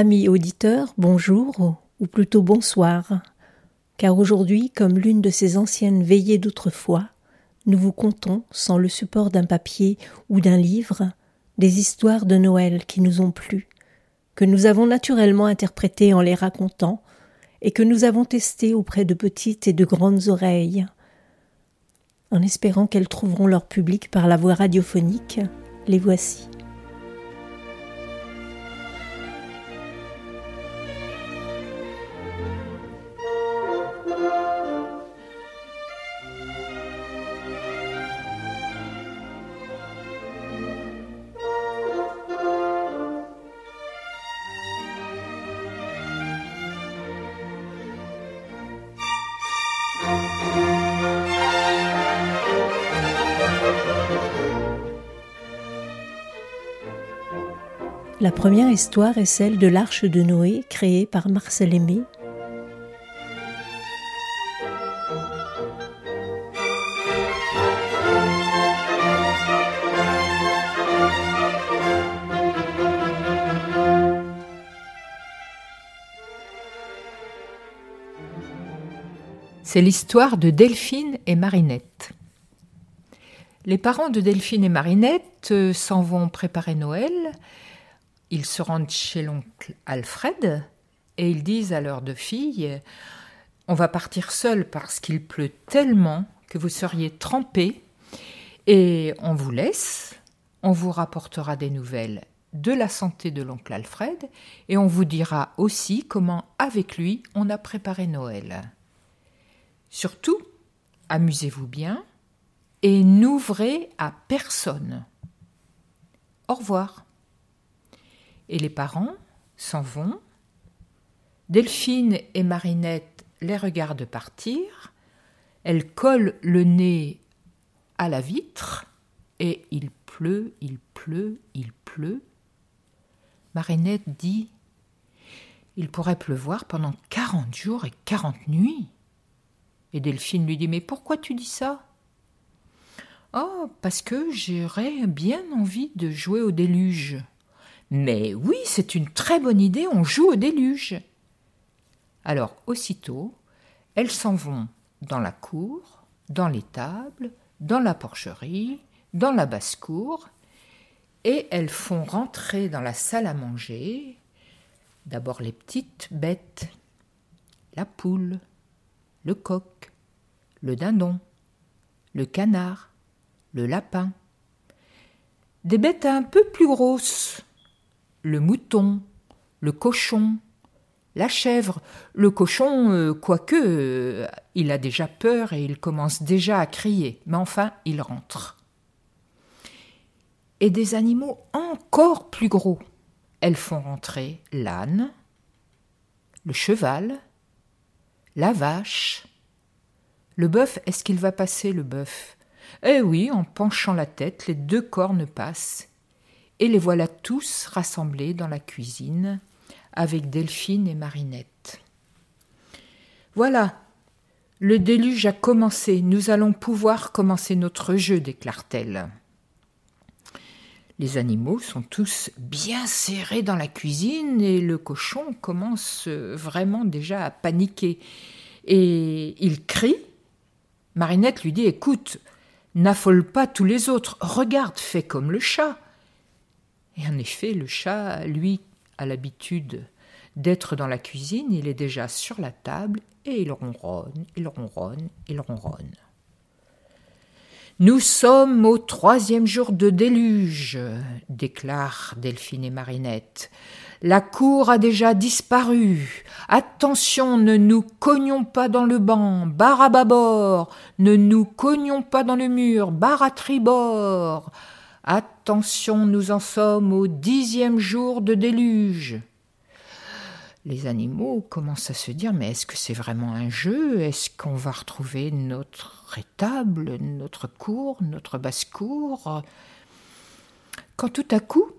Amis auditeurs, bonjour, ou plutôt bonsoir, car aujourd'hui, comme l'une de ces anciennes veillées d'autrefois, nous vous contons, sans le support d'un papier ou d'un livre, des histoires de Noël qui nous ont plu, que nous avons naturellement interprétées en les racontant, et que nous avons testées auprès de petites et de grandes oreilles. En espérant qu'elles trouveront leur public par la voie radiophonique, les voici. La première histoire est celle de l'Arche de Noé créée par Marcel. C'est l'histoire de Delphine et Marinette. Les parents de Delphine et Marinette euh, s'en vont préparer Noël ils se rendent chez l'oncle Alfred et ils disent à leurs deux filles On va partir seuls parce qu'il pleut tellement que vous seriez trempés et on vous laisse. On vous rapportera des nouvelles de la santé de l'oncle Alfred et on vous dira aussi comment, avec lui, on a préparé Noël. Surtout, amusez-vous bien et n'ouvrez à personne. Au revoir et les parents s'en vont. Delphine et Marinette les regardent partir. Elles collent le nez à la vitre et il pleut, il pleut, il pleut. Marinette dit Il pourrait pleuvoir pendant quarante jours et quarante nuits. Et Delphine lui dit Mais pourquoi tu dis ça? Oh, parce que j'aurais bien envie de jouer au déluge. Mais oui, c'est une très bonne idée, on joue au déluge. Alors, aussitôt, elles s'en vont dans la cour, dans les tables, dans la porcherie, dans la basse-cour, et elles font rentrer dans la salle à manger d'abord les petites bêtes, la poule, le coq, le dindon, le canard, le lapin, des bêtes un peu plus grosses, le mouton, le cochon, la chèvre. Le cochon, euh, quoique, euh, il a déjà peur et il commence déjà à crier, mais enfin il rentre. Et des animaux encore plus gros. Elles font rentrer l'âne, le cheval, la vache. Le bœuf, est-ce qu'il va passer le bœuf? Eh oui, en penchant la tête, les deux cornes passent et les voilà tous rassemblés dans la cuisine avec Delphine et Marinette. Voilà, le déluge a commencé, nous allons pouvoir commencer notre jeu, déclare-t-elle. Les animaux sont tous bien serrés dans la cuisine et le cochon commence vraiment déjà à paniquer. Et il crie. Marinette lui dit Écoute, n'affole pas tous les autres, regarde, fais comme le chat. Et en effet, le chat, lui, a l'habitude d'être dans la cuisine, il est déjà sur la table et il ronronne, il ronronne, il ronronne. Nous sommes au troisième jour de déluge, déclarent Delphine et Marinette. La cour a déjà disparu. Attention, ne nous cognons pas dans le banc, barre à bâbord, ne nous cognons pas dans le mur, barre à tribord. Attention, nous en sommes au dixième jour de déluge les animaux commencent à se dire mais est-ce que c'est vraiment un jeu? Est-ce qu'on va retrouver notre étable, notre cour, notre basse-cour? Quand tout à coup,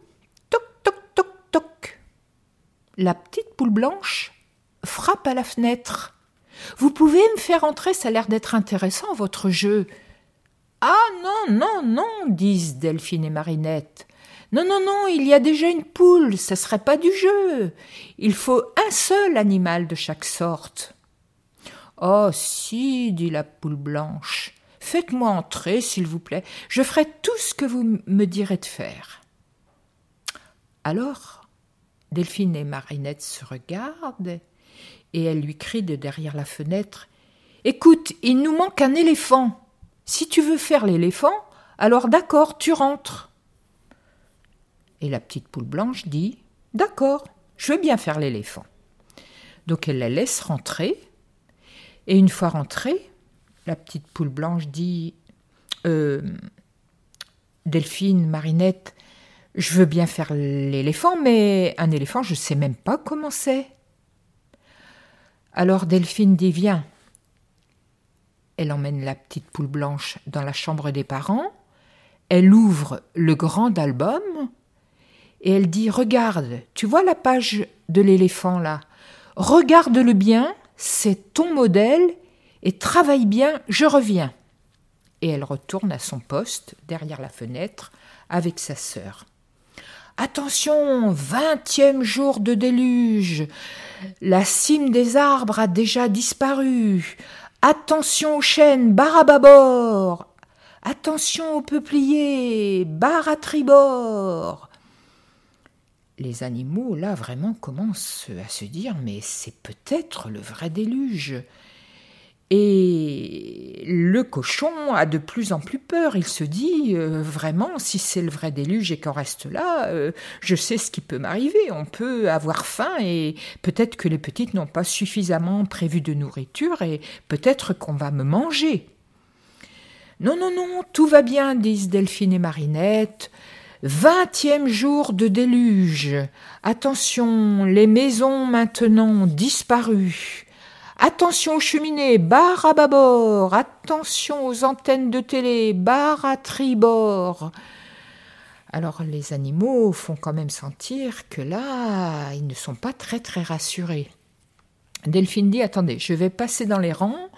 toc, toc, toc, toc, la petite poule blanche frappe à la fenêtre. Vous pouvez me faire entrer, ça a l'air d'être intéressant, votre jeu. Ah non, non, non, disent Delphine et Marinette. Non, non, non, il y a déjà une poule, ça serait pas du jeu. Il faut un seul animal de chaque sorte. Oh, si, dit la poule blanche. Faites-moi entrer, s'il vous plaît. Je ferai tout ce que vous me direz de faire. Alors, Delphine et Marinette se regardent et elle lui crie de derrière la fenêtre Écoute, il nous manque un éléphant. Si tu veux faire l'éléphant, alors d'accord, tu rentres. Et la petite poule blanche dit D'accord, je veux bien faire l'éléphant. Donc elle la laisse rentrer. Et une fois rentrée, la petite poule blanche dit euh, Delphine, Marinette, je veux bien faire l'éléphant, mais un éléphant, je ne sais même pas comment c'est. Alors Delphine dit Viens. Elle emmène la petite poule blanche dans la chambre des parents. Elle ouvre le grand album et elle dit Regarde, tu vois la page de l'éléphant là Regarde-le bien, c'est ton modèle, et travaille bien, je reviens. Et elle retourne à son poste, derrière la fenêtre, avec sa sœur. Attention, vingtième jour de déluge. La cime des arbres a déjà disparu. Attention aux chênes, barre à bâbord. Attention aux peupliers, barre à tribord les animaux, là, vraiment commencent à se dire mais c'est peut-être le vrai déluge. Et le cochon a de plus en plus peur. Il se dit euh, vraiment, si c'est le vrai déluge et qu'on reste là, euh, je sais ce qui peut m'arriver. On peut avoir faim et peut-être que les petites n'ont pas suffisamment prévu de nourriture et peut-être qu'on va me manger. Non, non, non, tout va bien, disent Delphine et Marinette. Vingtième jour de déluge. Attention, les maisons maintenant disparues. Attention aux cheminées, barre à bâbord. Attention aux antennes de télé, barre à tribord. Alors les animaux font quand même sentir que là, ils ne sont pas très très rassurés. Delphine dit Attendez, je vais passer dans les rangs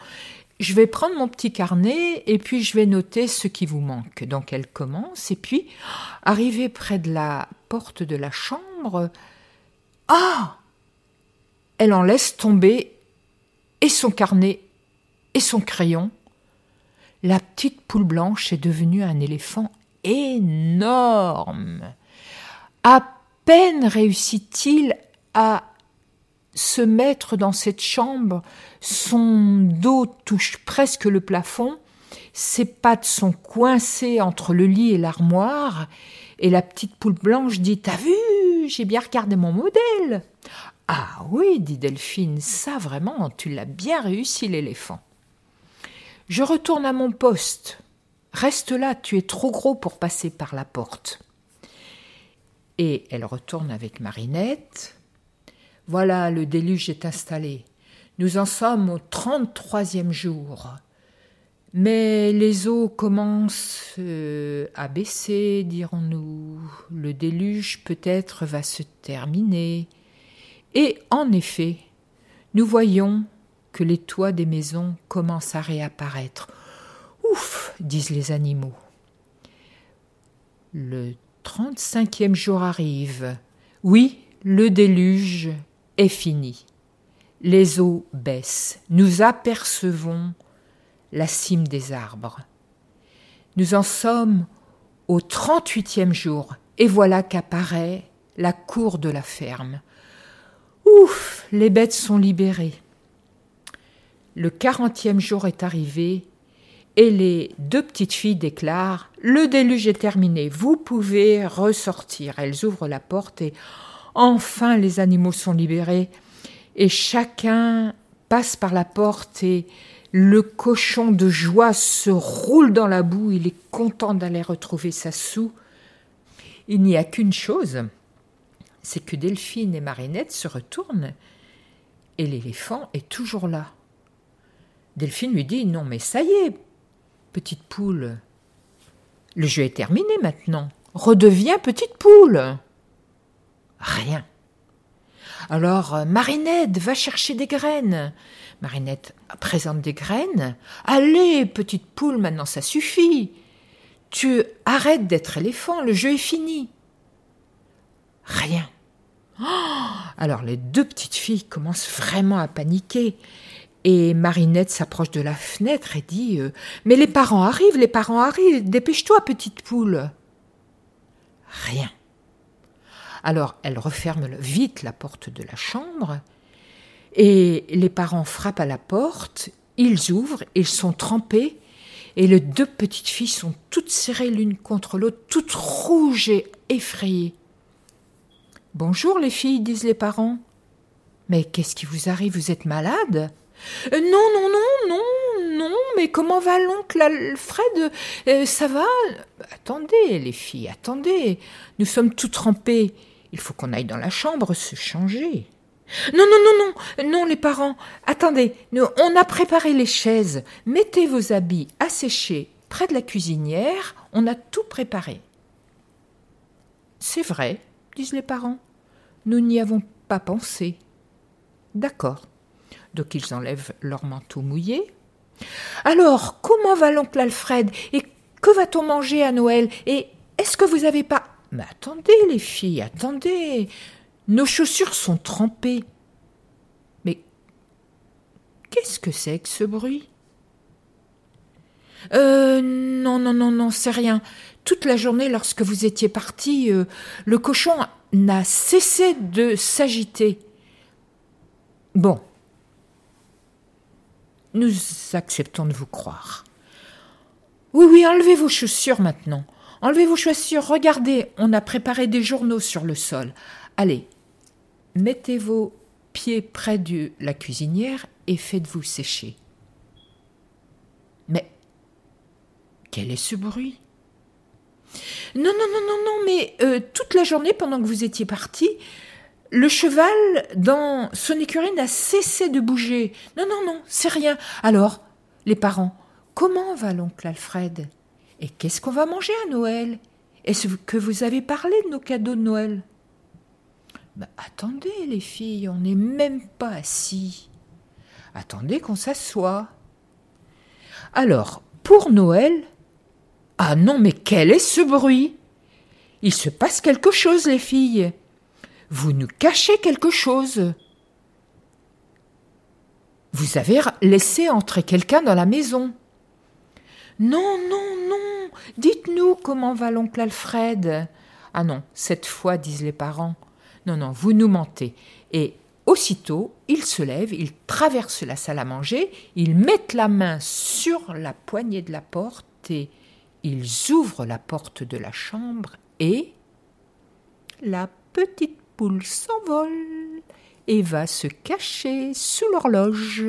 je vais prendre mon petit carnet et puis je vais noter ce qui vous manque. Donc elle commence et puis, arrivée près de la porte de la chambre, ah Elle en laisse tomber et son carnet et son crayon. La petite poule blanche est devenue un éléphant énorme. À peine réussit-il à se mettre dans cette chambre, son dos touche presque le plafond, ses pattes sont coincées entre le lit et l'armoire, et la petite poule blanche dit T'as vu J'ai bien regardé mon modèle. Ah oui, dit Delphine, ça vraiment, tu l'as bien réussi, l'éléphant. Je retourne à mon poste. Reste là, tu es trop gros pour passer par la porte. Et elle retourne avec Marinette. Voilà, le déluge est installé. Nous en sommes au trente-troisième jour. Mais les eaux commencent euh, à baisser, dirons-nous. Le déluge peut-être va se terminer. Et en effet, nous voyons que les toits des maisons commencent à réapparaître. Ouf, disent les animaux. Le trente-cinquième jour arrive. Oui, le déluge est fini. Les eaux baissent. Nous apercevons la cime des arbres. Nous en sommes au trente-huitième jour. et voilà qu'apparaît la cour de la ferme. Ouf, les bêtes sont libérées. Le quarantième jour est arrivé et les deux petites filles déclarent Le déluge est terminé, vous pouvez ressortir. Elles ouvrent la porte et enfin les animaux sont libérés et chacun passe par la porte et le cochon de joie se roule dans la boue, il est content d'aller retrouver sa soue. Il n'y a qu'une chose, c'est que Delphine et Marinette se retournent et l'éléphant est toujours là. Delphine lui dit Non, mais ça y est, petite poule. Le jeu est terminé maintenant. Redeviens petite poule. Rien. Alors, euh, Marinette, va chercher des graines. Marinette présente des graines. Allez, petite poule, maintenant ça suffit. Tu arrêtes d'être éléphant, le jeu est fini. Rien. Alors les deux petites filles commencent vraiment à paniquer. Et Marinette s'approche de la fenêtre et dit euh, Mais les parents arrivent, les parents arrivent, dépêche-toi, petite poule. Rien. Alors elle referme vite la porte de la chambre, et les parents frappent à la porte, ils ouvrent, ils sont trempés, et les deux petites filles sont toutes serrées l'une contre l'autre, toutes rouges et effrayées. Bonjour les filles, disent les parents. Mais qu'est-ce qui vous arrive? Vous êtes malade? Euh, non, non, non, non, non, mais comment va l'oncle Alfred? Euh, Ça va? Attendez, les filles, attendez. Nous sommes tout trempés. Il faut qu'on aille dans la chambre se changer. Non, non, non, non, non, les parents. Attendez, on a préparé les chaises. Mettez vos habits à sécher près de la cuisinière. On a tout préparé. C'est vrai, disent les parents. Nous n'y avons pas pensé. D'accord. Donc ils enlèvent leur manteau mouillé. Alors, comment va l'oncle Alfred Et que va-t-on manger à Noël Et est-ce que vous avez pas. Mais attendez, les filles, attendez. Nos chaussures sont trempées. Mais qu'est-ce que c'est que ce bruit? Euh, non, non, non, non, c'est rien. Toute la journée, lorsque vous étiez parti, euh, le cochon n'a cessé de s'agiter. Bon, nous acceptons de vous croire. Oui, oui, enlevez vos chaussures maintenant. Enlevez vos chaussures. Regardez, on a préparé des journaux sur le sol. Allez, mettez vos pieds près de la cuisinière et faites-vous sécher. Mais quel est ce bruit? Non, non, non, non, non, mais euh, toute la journée, pendant que vous étiez parti, le cheval, dans son écurie, n'a cessé de bouger. Non, non, non, c'est rien. Alors, les parents, comment va l'oncle Alfred? Et qu'est-ce qu'on va manger à Noël? Est-ce que vous avez parlé de nos cadeaux de Noël? Bah, Attendez, les filles, on n'est même pas assis. Attendez qu'on s'assoie. Alors, pour Noël Ah non, mais quel est ce bruit? Il se passe quelque chose, les filles. Vous nous cachez quelque chose. Vous avez laissé entrer quelqu'un dans la maison. Non, non, non. Dites-nous comment va l'oncle Alfred. Ah non, cette fois, disent les parents. Non, non, vous nous mentez. Et aussitôt, ils se lèvent, ils traversent la salle à manger, ils mettent la main sur la poignée de la porte et ils ouvrent la porte de la chambre et la petite poule s'envole et va se cacher sous l'horloge.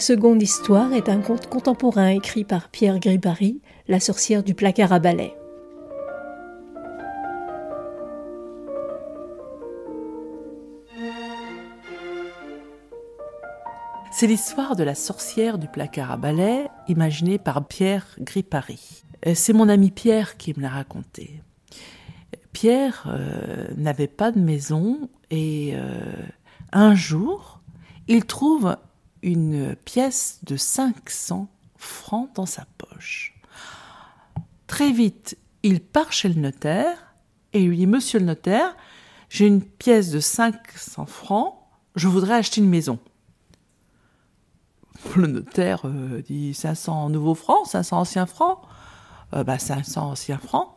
La seconde histoire est un conte contemporain écrit par Pierre Gribari, La sorcière du placard à balai. C'est l'histoire de la sorcière du placard à balai, imaginée par Pierre Gripari. Euh, c'est mon ami Pierre qui me l'a raconté. Pierre euh, n'avait pas de maison et euh, un jour, il trouve une pièce de 500 francs dans sa poche. Très vite, il part chez le notaire et lui dit Monsieur le notaire, j'ai une pièce de 500 francs, je voudrais acheter une maison. Le notaire euh, dit 500 nouveaux francs, 500 anciens francs. Euh, bah 500 anciens francs.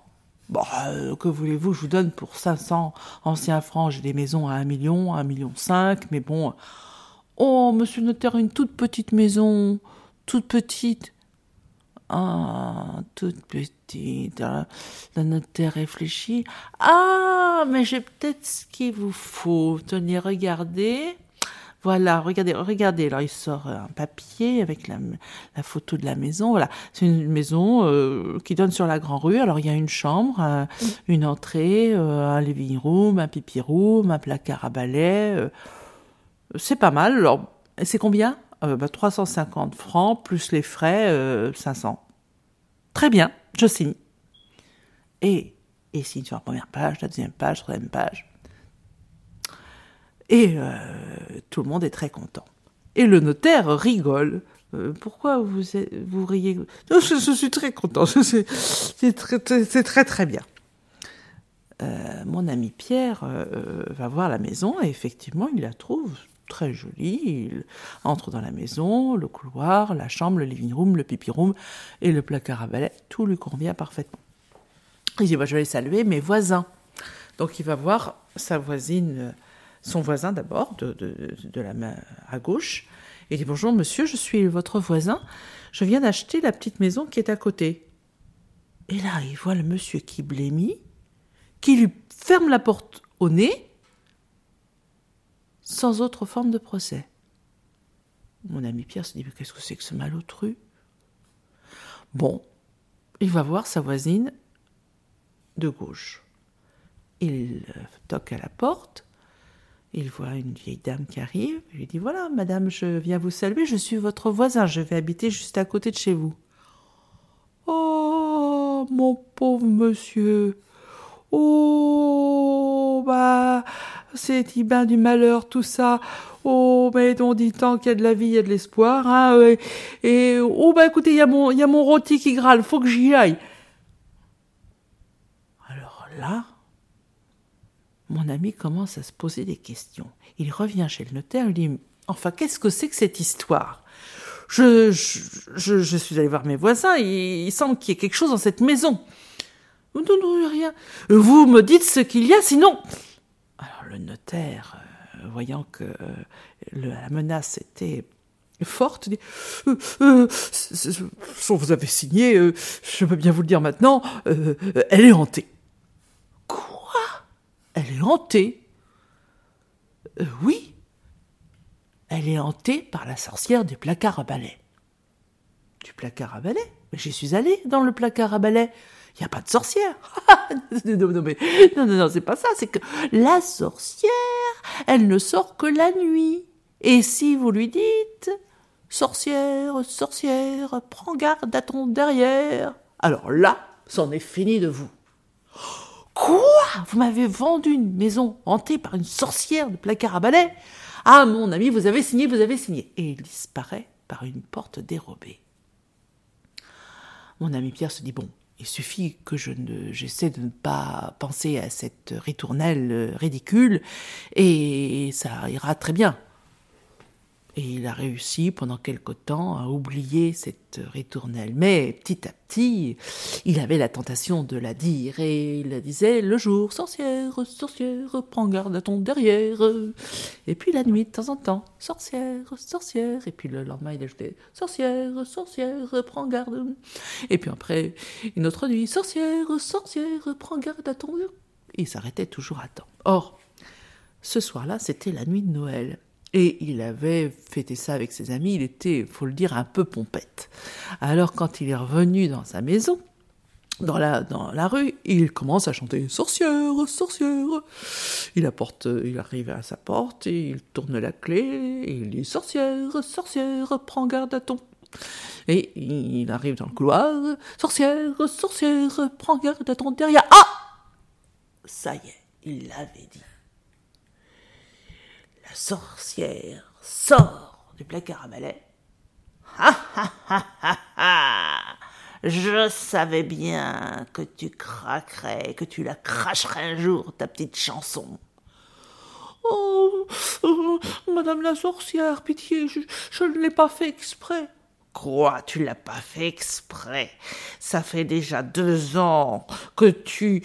Bon, euh, que voulez-vous, je vous donne pour 500 anciens francs, j'ai des maisons à 1 million, 1 million 5, mais bon. Oh, monsieur le notaire, une toute petite maison, toute petite. Ah, toute petite. Ah, le notaire réfléchit. Ah, mais j'ai peut-être ce qu'il vous faut. Tenez, regardez. Voilà, regardez, regardez. Alors il sort un papier avec la, photo de la maison. Voilà, c'est une maison euh, qui donne sur la grande rue. Alors il y a une chambre, euh, une entrée, euh, un living room, un pipi room, un placard à balai. C'est pas mal. Alors c'est combien? 350 bah, francs plus les frais, 500. Très bien, je signe. Et il signe sur la première page, la deuxième page, la troisième page. Et euh, tout le monde est très content. Et le notaire rigole. Euh, pourquoi vous, vous riez? Je, suis très content. C'est très, très, bien. Euh, mon ami Pierre va voir la maison et effectivement, il la trouve très jolie. Il entre dans la maison, le couloir, la chambre, le living room, le pipi room et le placard à balai. Tout lui convient parfaitement. Il dit bah, Je vais saluer mes voisins. Donc il va voir sa voisine son voisin d'abord, de, de, la main à gauche. Il dit Bonjour monsieur, je suis votre voisin. Je viens d'acheter la petite maison qui est à côté. Et là, il voit le monsieur qui blêmit, qui lui ferme la porte au nez, sans autre forme de procès. Mon ami Pierre se dit Mais qu'est-ce que c'est que ce malotru? Bon, il va voir sa voisine de gauche. Il toque à la porte. Il voit une vieille dame qui arrive. Il lui dit Voilà, madame, je viens vous saluer. Je suis votre voisin. Je vais habiter juste à côté de chez vous. Oh, mon pauvre monsieur. Oh, bah, c'est bien du malheur, tout ça. Oh, mais on dit tant qu'il y a de la vie, il y a de l'espoir. Hein, et, oh, bah, écoutez, il y, a mon, il y a mon rôti qui grâle. Faut que j'y aille. Alors là, mon ami commence à se poser des questions. Il revient chez le notaire, il dit Enfin, qu'est-ce que c'est que cette histoire? Je, je, suis allé voir mes voisins, il, semble qu'il y ait quelque chose dans cette maison. Non, non, rien. Vous me dites ce qu'il y a, sinon. Alors le notaire, euh, voyant que euh, la menace était forte, dit euh, Vous avez signé, je peux bien vous le dire maintenant, elle est hantée. Elle est hantée? Oui, elle est hantée par la sorcière du placard à balai. Du placard à balai? Mais j'y suis allée dans le placard à balai. Il n'y a pas de sorcière. non, non, non, non, c'est pas ça. C'est que la sorcière, elle ne sort que la nuit. Et si vous lui dites, sorcière, sorcière, prends garde à ton derrière, alors là, c'en est fini de vous. Quoi? Vous m'avez vendu une maison hantée par une sorcière de placard à balai? Ah, mon ami, vous avez signé, vous avez signé. Et il disparaît par une porte dérobée. Mon ami Pierre se dit Bon, il suffit que je ne, j'essaie de ne pas penser à cette ritournelle ridicule et ça ira très bien. Et il a réussi pendant quelque temps à oublier cette ritournelle. Mais petit à petit, il avait la tentation de la dire et il la disait le jour, sorcière, sorcière, prends garde à ton derrière. Et puis la nuit, de temps en temps, sorcière, sorcière. Et puis le lendemain, il ajoutait sorcière, sorcière, prends garde. Et puis après, une autre nuit, sorcière, sorcière, prends garde à ton. Il s'arrêtait toujours à temps. Or, ce soir-là, c'était la nuit de Noël. Et il avait fêté ça avec ses amis, il était, faut le dire, un peu pompette. Alors quand il est revenu dans sa maison, dans la, dans la rue, il commence à chanter sorcière, sorcière. Il apporte, il arrive à sa porte, il tourne la clé, il dit sorcière, sorcière, prends garde à ton. Et il arrive dans le couloir, sorcière, sorcière, prends garde à ton derrière. Ah Ça y est, il l'avait dit. Sorcière sort du placard à balai. Ha ha ha ha ha je savais bien que tu craquerais, que tu la cracherais un jour, ta petite chanson. Oh, oh Madame la sorcière, pitié, je ne l'ai pas fait exprès. Quoi, tu l'as pas fait exprès Ça fait déjà deux ans que tu,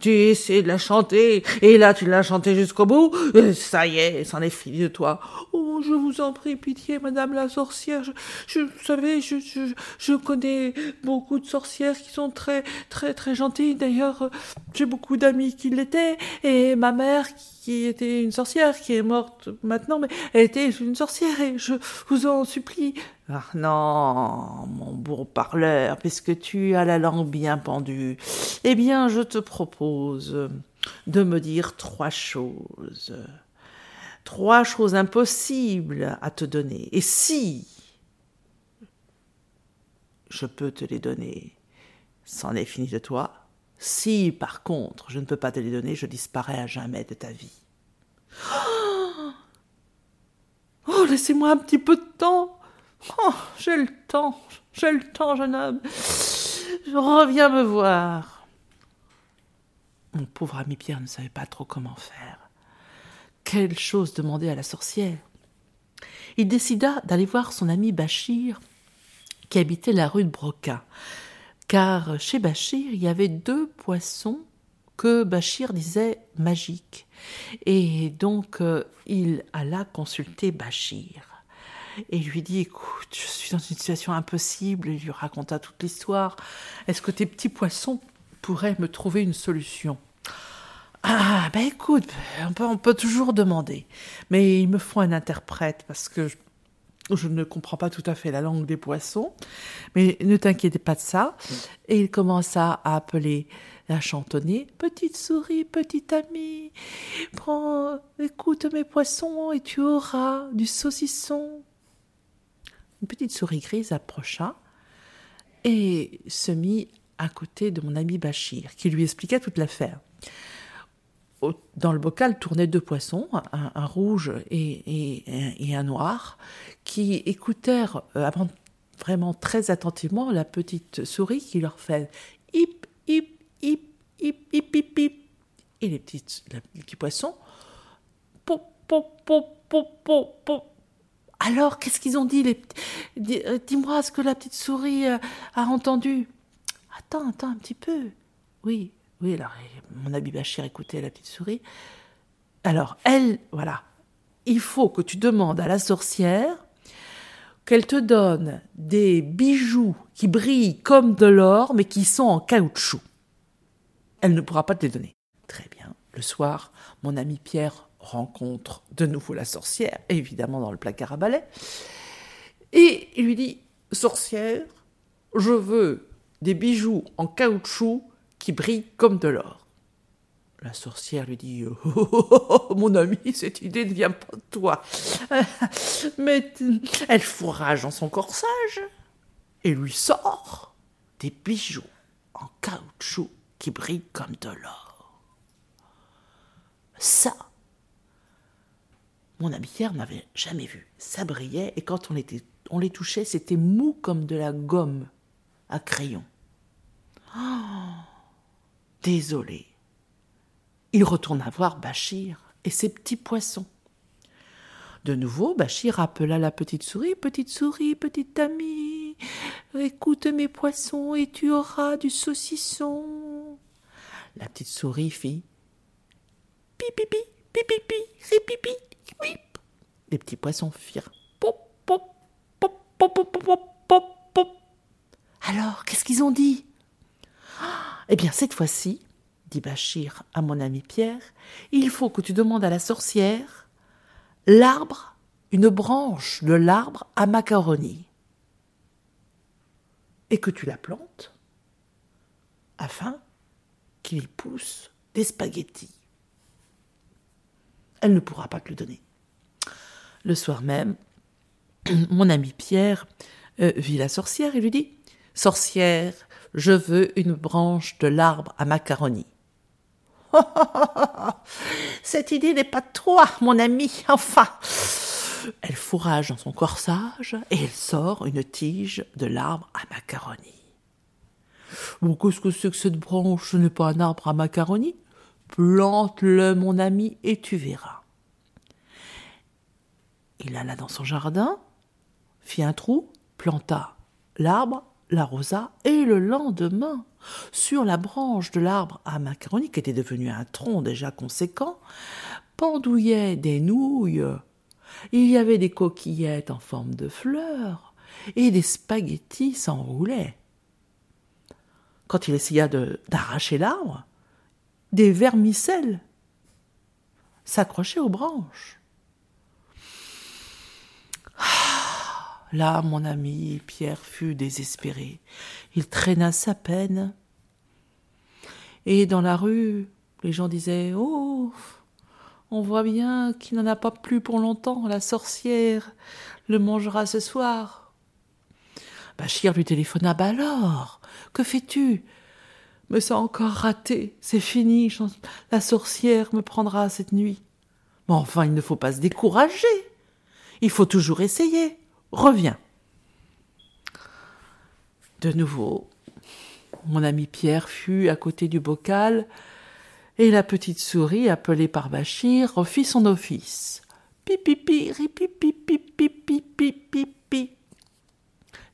tu essaies de la chanter, et là tu l'as chantée jusqu'au bout. Ça y est, c'en est fini de toi. Oh, je vous en prie, pitié, Madame la sorcière. Je, je vous savez, je, je, je connais beaucoup de sorcières qui sont très, très, très gentilles. D'ailleurs, j'ai beaucoup d'amis qui l'étaient, et ma mère qui était une sorcière, qui est morte maintenant, mais elle était une sorcière, et je vous en supplie, ah non, mon beau parleur, puisque tu as la langue bien pendue, eh bien je te propose de me dire trois choses. Trois choses impossibles à te donner. Et si je peux te les donner, c'en est fini de toi. Si, par contre, je ne peux pas te les donner, je disparais à jamais de ta vie. Oh, laissez-moi un petit peu de temps. Oh, j'ai le temps, j'ai le temps, jeune homme. Je reviens me voir. Mon pauvre ami Pierre ne savait pas trop comment faire. Quelle chose demander à la sorcière Il décida d'aller voir son ami Bachir, qui habitait la rue de Broca, car chez Bachir il y avait deux poissons que Bachir disait magiques. Et donc euh, il alla consulter Bachir et lui dit Écoute, je suis dans une situation impossible. Il lui raconta toute l'histoire. Est-ce que tes petits poissons pourraient me trouver une solution? Ah, ben écoute, on peut, toujours demander. Mais il me faut un interprète parce que je, je ne comprends pas tout à fait la langue des poissons. Mais ne t'inquiétez pas de ça. Et il commença à appeler à chantonner Petite souris, petite amie, prends, écoute mes poissons et tu auras du saucisson. Une petite souris grise approcha et se mit à côté de mon ami Bachir, qui lui expliqua toute l'affaire. Dans le bocal tournaient deux poissons, un, rouge et, un noir, qui écoutèrent euh, vraiment très attentivement la petite souris qui leur fait hip, hip, hip, hip, hip, hip, hip. Et les, les petits poissons, pop, pop, pop, pop, pop, pop, alors, qu'est-ce qu'ils ont dit les... Euh, dis-moi ce que la petite souris euh, a entendu? Attends, attends un petit peu. Oui, oui, alors mon ami Bachir écoutait la petite souris. Alors, elle, voilà, il faut que tu demandes à la sorcière qu'elle te donne des bijoux qui brillent comme de l'or, mais qui sont en caoutchouc. Elle ne pourra pas te les donner. Très bien. Le soir, mon ami Pierre rencontre de nouveau la sorcière, évidemment dans le placard à balai, et il lui dit Sorcière, je veux des bijoux en caoutchouc qui brillent comme de l'or. La sorcière lui dit oh, oh, oh, Mon ami, cette idée ne vient pas de toi. Mais elle fourrage dans son corsage et lui sort des bijoux en caoutchouc qui brillent comme de l'or. Ça, mon ami Pierre n'avait jamais vu. Ça brillait et quand on, on les touchait, c'était mou comme de la gomme à crayon. Oh, désolé. Il retourna voir Bachir et ses petits poissons. De nouveau, Bachir appela la petite souris Petite souris, petite amie, écoute mes poissons et tu auras du saucisson. La petite souris fit Pipipi, pipipi, ripipi, les petits poissons firent pop, pop, pop, pop, pop, pop, pop. Alors, qu'est-ce qu'ils ont dit? Eh bien, cette fois-ci, dit Bachir à mon ami Pierre, il faut que tu demandes à la sorcière l'arbre, une branche de l'arbre à macaroni, et que tu la plantes afin qu'il y pousse des spaghettis. Elle ne pourra pas te le donner. Le soir même, mon ami Pierre euh, vit la sorcière et lui dit Sorcière, je veux une branche de l'arbre à macaroni. Cette idée n'est pas toi, mon ami, enfin. Elle fourrage dans son corsage et elle sort une tige de l'arbre à macaroni. qu'est-ce que c'est que cette branche Ce n'est pas un arbre à macaroni? Plante-le, mon ami, et tu verras. Il alla dans son jardin, fit un trou, planta l'arbre, l'arrosa, et le lendemain, sur la branche de l'arbre à macaroni, qui était devenu un tronc déjà conséquent, pendouillaient des nouilles. Il y avait des coquillettes en forme de fleurs, et des spaghettis s'enroulaient. Quand il essaya d'arracher l'arbre, des vermicelles s'accrochaient aux branches. Là, mon ami Pierre fut désespéré. Il traîna sa peine. Et dans la rue, les gens disaient Oh, on voit bien qu'il n'en a pas plus pour longtemps. La sorcière le mangera ce soir. Bachir lui téléphona Bah alors, que fais-tu? Mais c'est encore raté. C'est fini. La sorcière me prendra cette nuit. Mais enfin, il ne faut pas se décourager. Il faut toujours essayer reviens. De nouveau, mon ami Pierre fut à côté du bocal, et la petite souris, appelée par Bachir, refit son office. Pipipi, ripipi, pipi, pipi,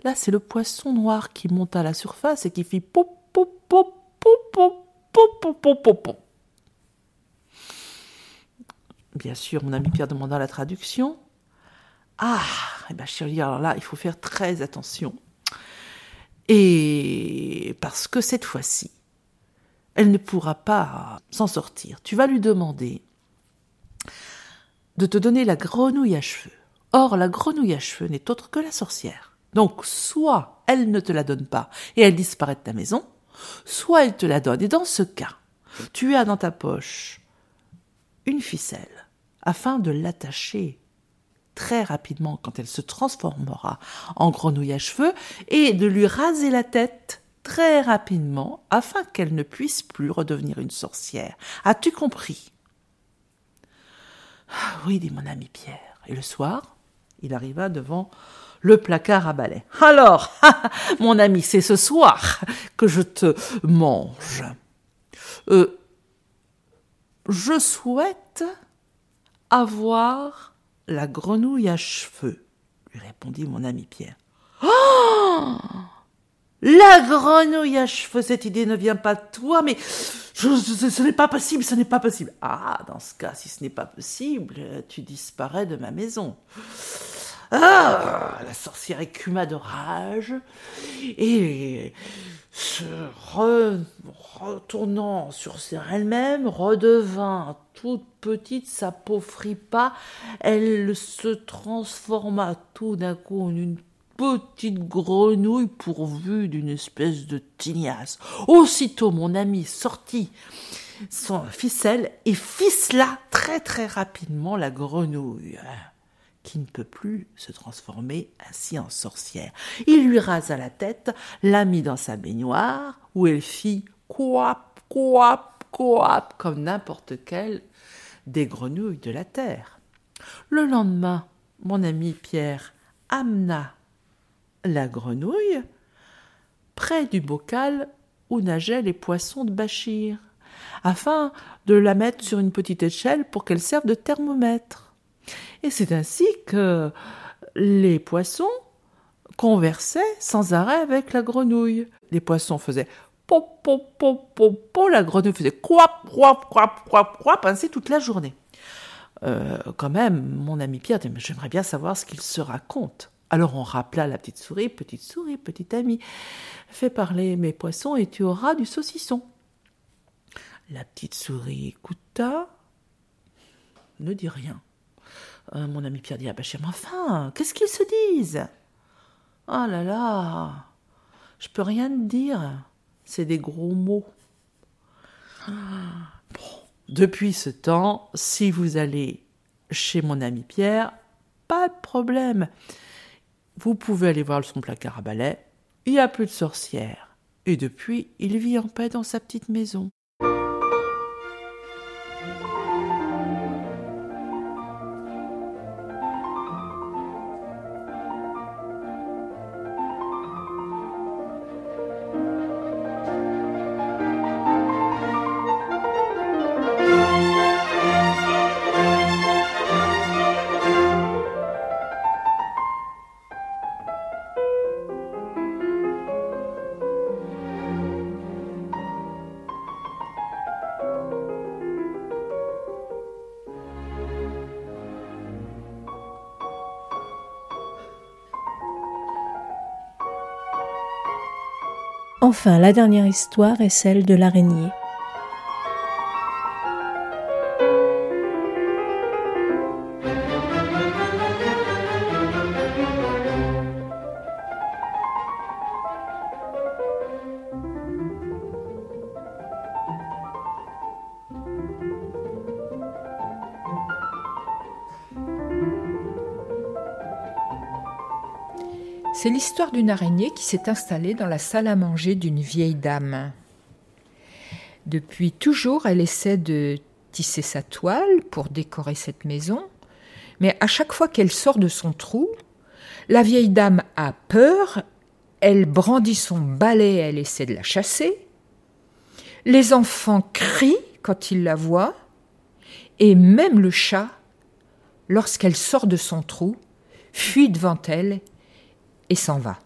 Là, c'est le poisson noir qui monta à la surface et qui fit pou, pou, pou, pou, pou, pou, pou, Bien sûr, mon ami Pierre demanda la traduction. Ah, eh ben chérie, alors là, il faut faire très attention. Et parce que cette fois-ci, elle ne pourra pas s'en sortir. Tu vas lui demander de te donner la grenouille à cheveux. Or, la grenouille à cheveux n'est autre que la sorcière. Donc, soit elle ne te la donne pas et elle disparaît de ta maison, soit elle te la donne. Et dans ce cas, tu as dans ta poche une ficelle afin de l'attacher très rapidement quand elle se transformera en grenouille à cheveux et de lui raser la tête très rapidement afin qu'elle ne puisse plus redevenir une sorcière. As-tu compris? Ah Oui, dit mon ami Pierre. Et le soir, il arriva devant le placard à balai. Alors, mon ami, c'est ce soir que je te mange. Euh, je souhaite avoir la grenouille à cheveux, lui répondit mon ami Pierre. Oh La grenouille à cheveux, cette idée ne vient pas de toi, mais ce n'est pas possible, ce n'est pas possible. Ah, dans ce cas, si ce n'est pas possible, tu disparais de ma maison. Ah La sorcière écuma de rage et se retournant sur elle-même, redevint toute petite, sa peau fripa, elle se transforma tout d'un coup en une petite grenouille pourvue d'une espèce de tignasse. Aussitôt mon ami sortit son ficelle et ficela très très rapidement la grenouille qui ne peut plus se transformer ainsi en sorcière. Il lui rasa la tête, la mit dans sa baignoire, où elle fit quoi, quoi, quoi, comme n'importe quelle des grenouilles de la terre. Le lendemain, mon ami Pierre amena la grenouille près du bocal où nageaient les poissons de Bachir, afin de la mettre sur une petite échelle pour qu'elle serve de thermomètre. Et c'est ainsi que les poissons conversaient sans arrêt avec la grenouille. Les poissons faisaient pop, pop, pop, pop, pop, la grenouille faisait quoi, quoi, quoi, quoi, quoi, ainsi toute la journée. Euh, quand même, mon ami Pierre dit, j'aimerais bien savoir ce qu'il se raconte. Alors on rappela la petite souris, petite souris, petite amie, fais parler mes poissons et tu auras du saucisson. La petite souris écouta, ne dit rien. Euh, mon ami Pierre dit Ah, Bachir, mais enfin, qu'est-ce qu'ils se disent? Oh là là, je peux rien te dire. c'est des gros mots. Bon, depuis ce temps, si vous allez chez mon ami Pierre, pas de problème. Vous pouvez aller voir son placard à balai, il n'y a plus de sorcière. Et depuis, il vit en paix dans sa petite maison. Enfin, la dernière histoire est celle de l'araignée. C'est l'histoire d'une araignée qui s'est installée dans la salle à manger d'une vieille dame. Depuis toujours, elle essaie de tisser sa toile pour décorer cette maison, mais à chaque fois qu'elle sort de son trou, la vieille dame a peur, elle brandit son balai, elle essaie de la chasser, les enfants crient quand ils la voient, et même le chat, lorsqu'elle sort de son trou, fuit devant elle s'en va.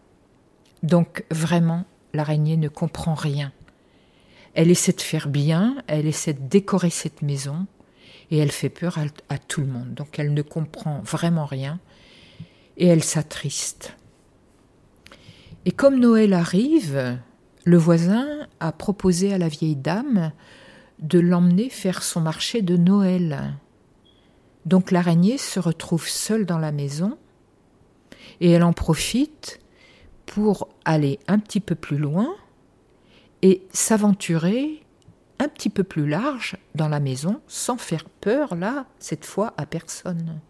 Donc vraiment, l'araignée ne comprend rien. Elle essaie de faire bien, elle essaie de décorer cette maison, et elle fait peur à, tout le monde. Donc elle ne comprend vraiment rien, et elle s'attriste. Et comme Noël arrive, le voisin a proposé à la vieille dame de l'emmener faire son marché de Noël. Donc l'araignée se retrouve seule dans la maison et elle en profite pour aller un petit peu plus loin et s'aventurer un petit peu plus large dans la maison sans faire peur là, cette fois à personne.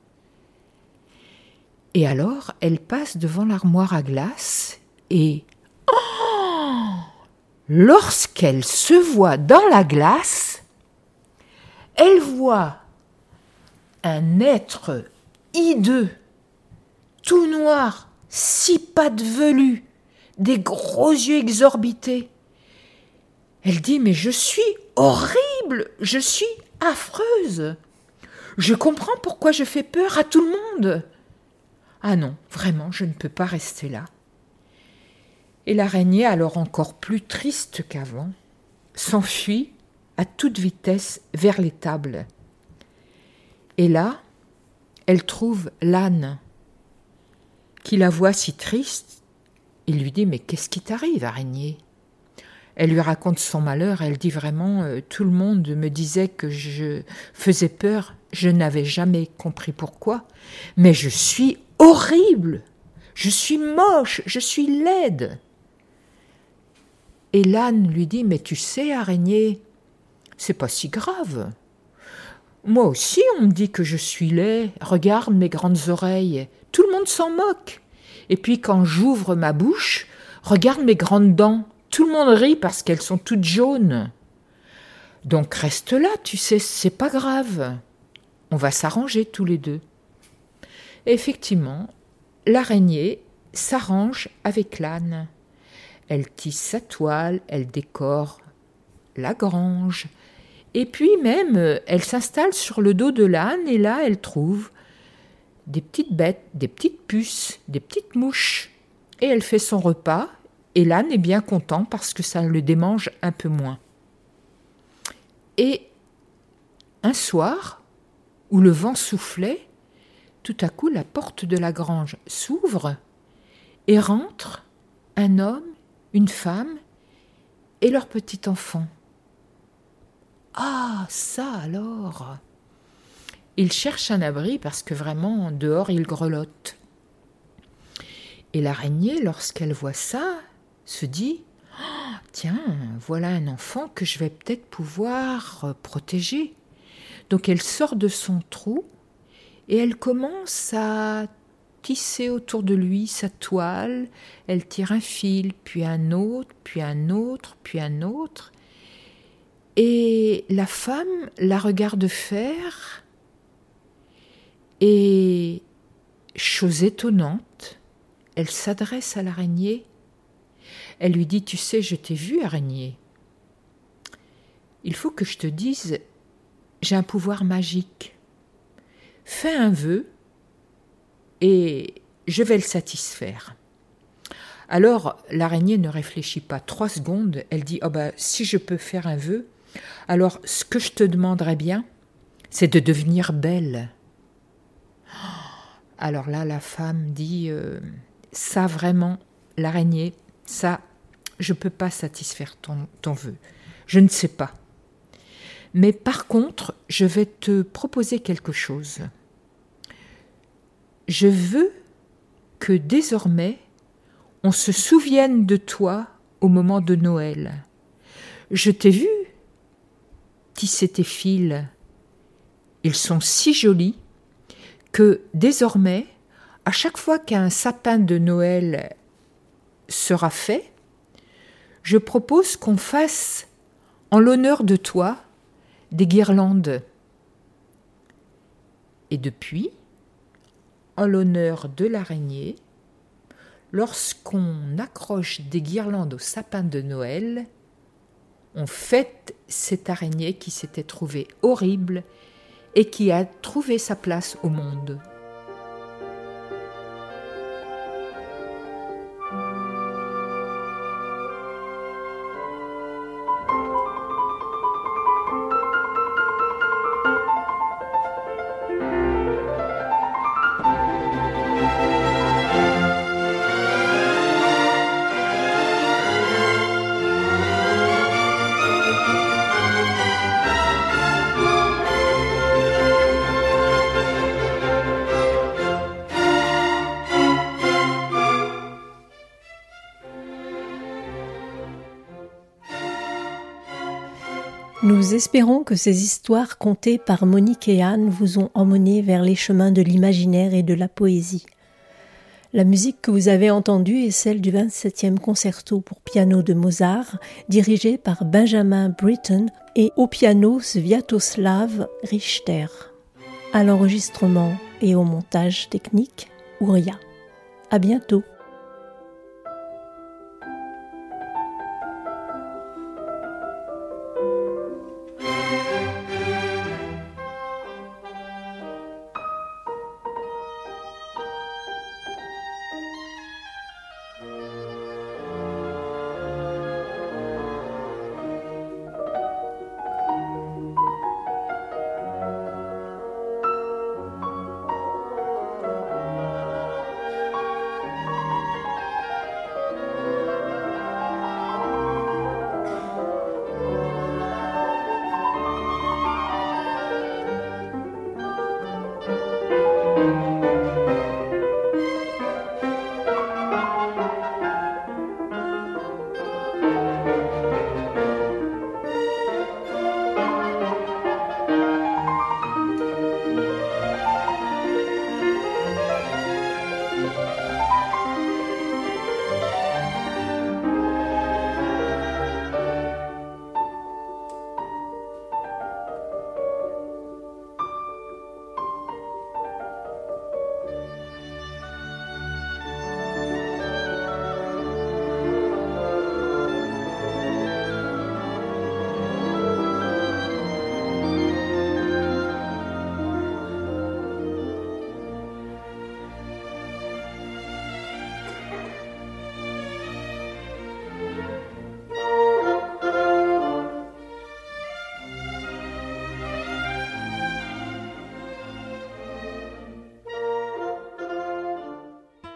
Et alors, elle passe devant l'armoire à glace et oh lorsqu'elle se voit dans la glace, elle voit un être hideux tout noir, six pattes velues, des gros yeux exorbités. Elle dit Mais je suis horrible, je suis affreuse. Je comprends pourquoi je fais peur à tout le monde. Ah non, vraiment, je ne peux pas rester là. Et l'araignée, alors encore plus triste qu'avant, s'enfuit à toute vitesse vers les tables. Et là, elle trouve l'âne qui la voit si triste, il lui dit Mais qu'est-ce qui t'arrive, araignée? Elle lui raconte son malheur, elle dit vraiment euh, Tout le monde me disait que je faisais peur, je n'avais jamais compris pourquoi, mais je suis horrible, je suis moche, je suis laide. Et l'âne lui dit Mais tu sais, araignée, c'est pas si grave. Moi aussi, on me dit que je suis laid. Regarde mes grandes oreilles. Tout le monde s'en moque. Et puis quand j'ouvre ma bouche, regarde mes grandes dents. Tout le monde rit parce qu'elles sont toutes jaunes. Donc reste là, tu sais, c'est pas grave. On va s'arranger tous les deux. effectivement, l'araignée s'arrange avec l'âne. Elle tisse sa toile, elle décore la grange, et puis même, euh, elle s'installe sur le dos de l'âne et là, elle trouve des petites bêtes, des petites puces, des petites mouches. Et elle fait son repas et l'âne est bien content parce que ça le démange un peu moins. Et un soir, où le vent soufflait, tout à coup la porte de la grange s'ouvre et rentre un homme, une femme et leur petit enfant. Ah, ça alors Il cherche un abri parce que vraiment, dehors, il grelotte. Et l'araignée, lorsqu'elle voit ça, se dit oh, tiens, voilà un enfant que je vais peut-être pouvoir euh, protéger. Donc elle sort de son trou et elle commence à tisser autour de lui sa toile. Elle tire un fil, puis un autre, puis un autre, puis un autre. Et la femme la regarde faire et, chose étonnante, elle s'adresse à l'araignée. Elle lui dit Tu sais, je t'ai vu, araignée. Il faut que je te dise J'ai un pouvoir magique. Fais un vœu et je vais le satisfaire. Alors l'araignée ne réfléchit pas trois secondes, elle dit oh ben, Si je peux faire un vœu, alors ce que je te demanderais bien, c'est de devenir belle. Alors là, la femme dit euh, Ça vraiment, l'araignée, ça, je ne peux pas satisfaire ton, ton vœu. Je ne sais pas. Mais par contre, je vais te proposer quelque chose. Je veux que désormais on se souvienne de toi au moment de Noël. Je t'ai vu tisser tes fils. Ils sont si jolis que désormais, à chaque fois qu'un sapin de Noël sera fait, je propose qu'on fasse, en l'honneur de toi, des guirlandes. Et depuis, en l'honneur de l'araignée, lorsqu'on accroche des guirlandes au sapin de Noël, on fête cette araignée qui s'était trouvée horrible et qui a trouvé sa place au monde. Espérons que ces histoires contées par Monique et Anne vous ont emmené vers les chemins de l'imaginaire et de la poésie. La musique que vous avez entendue est celle du 27e concerto pour piano de Mozart, dirigé par Benjamin Britten et au piano Sviatoslav Richter. À l'enregistrement et au montage technique, Ouria. À bientôt.